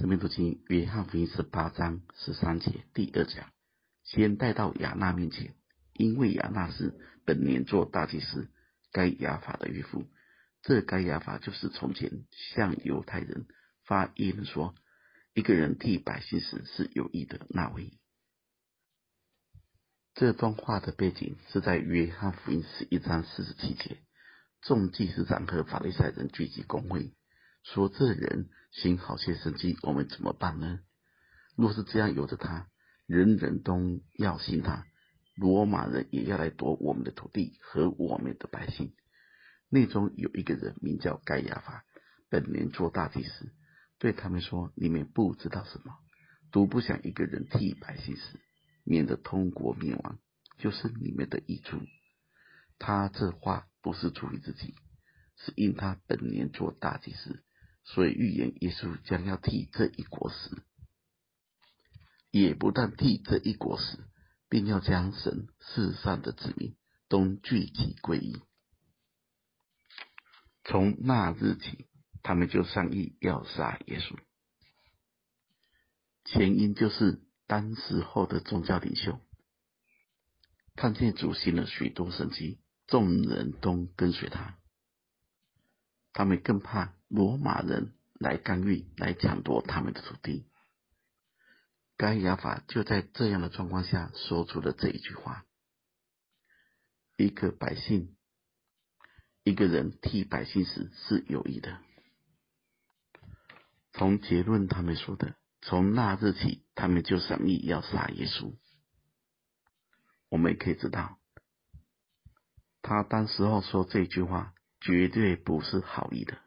生命读经约翰福音十八章十三节第二讲，先带到亚那面前，因为亚那是本年做大祭司该亚法的岳父。这该亚法就是从前向犹太人发议论说，一个人替百姓死是有义的那位。这段话的背景是在约翰福音十一章四十七节，众祭司长和法利赛人聚集公会。说这人行好些神迹，我们怎么办呢？若是这样，由着他，人人都要信他，罗马人也要来夺我们的土地和我们的百姓。内中有一个人名叫盖亚法，本年做大祭司，对他们说：“你们不知道什么，独不想一个人替百姓死，免得通国灭亡，就是你们的益处。”他这话不是出于自己，是因他本年做大祭司。所以预言耶稣将要替这一国死，也不但替这一国死，并要将神世上的子民都聚集归一。从那日起，他们就商议要杀耶稣。前因就是当时候的宗教领袖看见主行了许多神迹，众人都跟随他。他们更怕罗马人来干预，来抢夺他们的土地。该亚法就在这样的状况下说出了这一句话：一个百姓，一个人替百姓死是有义的。从结论他们说的，从那日起，他们就商议要杀耶稣。我们也可以知道，他当时候说这句话。绝对不是好意的，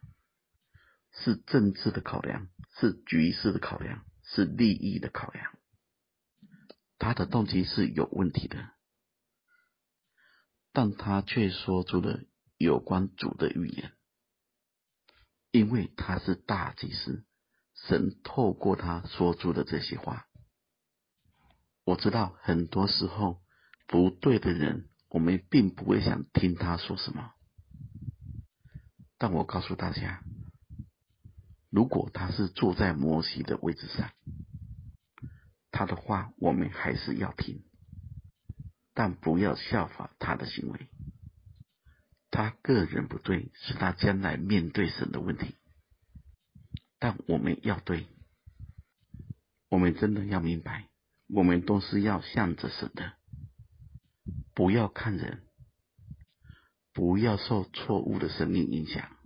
是政治的考量，是局势的考量，是利益的考量。他的动机是有问题的，但他却说出了有关主的预言，因为他是大祭司，神透过他说出了这些话。我知道很多时候不对的人，我们并不会想听他说什么。但我告诉大家，如果他是坐在摩西的位置上，他的话我们还是要听，但不要效法他的行为。他个人不对，是他将来面对神的问题。但我们要对，我们真的要明白，我们都是要向着神的，不要看人。不要受错误的生命影响，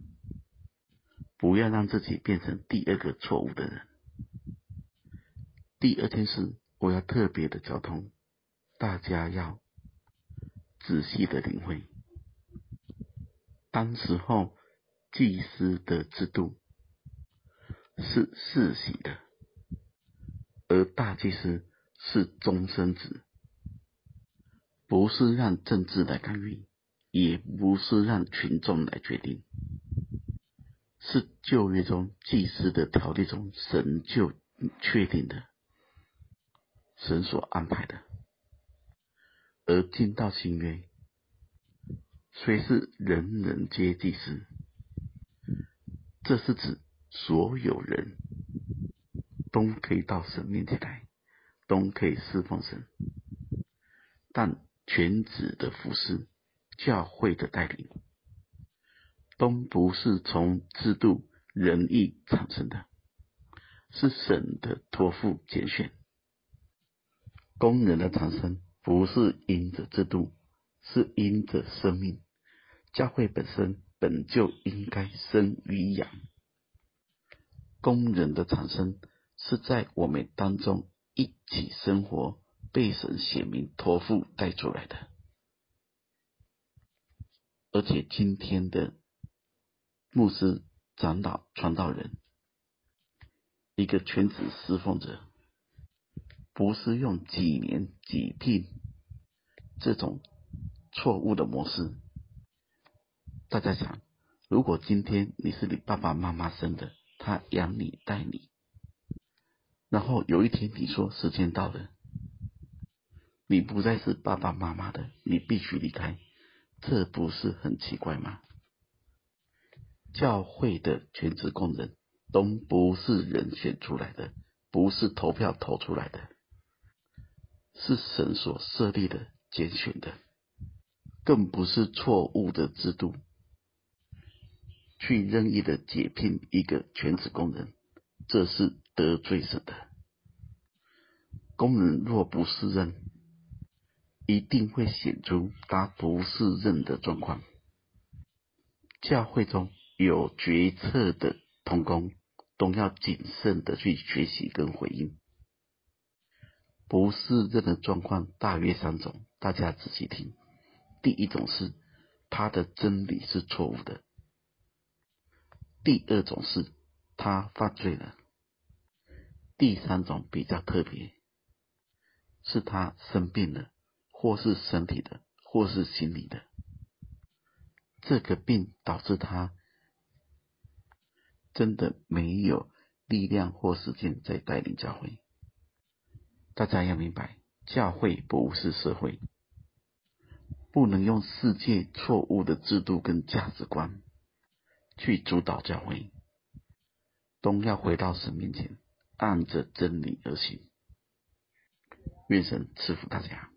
不要让自己变成第二个错误的人。第二件事，我要特别的交通，大家要仔细的领会。当时候祭司的制度是世袭的，而大祭司是终身制，不是让政治来干预。也不是让群众来决定，是旧约中祭司的条例中神就确定的，神所安排的。而进到新约，虽是人人皆祭司，这是指所有人都可以到神面前来，都可以侍奉神，但全职的服侍。教会的带领，都不是从制度仁义产生的，是神的托付拣选。工人的产生不是因着制度，是因着生命。教会本身本就应该生与养。工人的产生是在我们当中一起生活，被神显明托付带出来的。而且今天的牧师、长老、传道人，一个全职侍奉者，不是用几年几聘这种错误的模式。大家想，如果今天你是你爸爸妈妈生的，他养你带你，然后有一天你说时间到了，你不再是爸爸妈妈的，你必须离开。这不是很奇怪吗？教会的全职工人都不是人选出来的，不是投票投出来的，是神所设立的、拣选的，更不是错误的制度，去任意的解聘一个全职工人，这是得罪神的。工人若不是任，一定会显出他不适任的状况。教会中有决策的同工，都要谨慎的去学习跟回应。不适任的状况大约三种，大家仔细听。第一种是他的真理是错误的；第二种是他犯罪了；第三种比较特别。是他生病了，或是身体的，或是心理的。这个病导致他真的没有力量或时间再带领教会。大家要明白，教会不是社会，不能用世界错误的制度跟价值观去主导教会，都要回到神面前，按着真理而行。愿神赐福大家。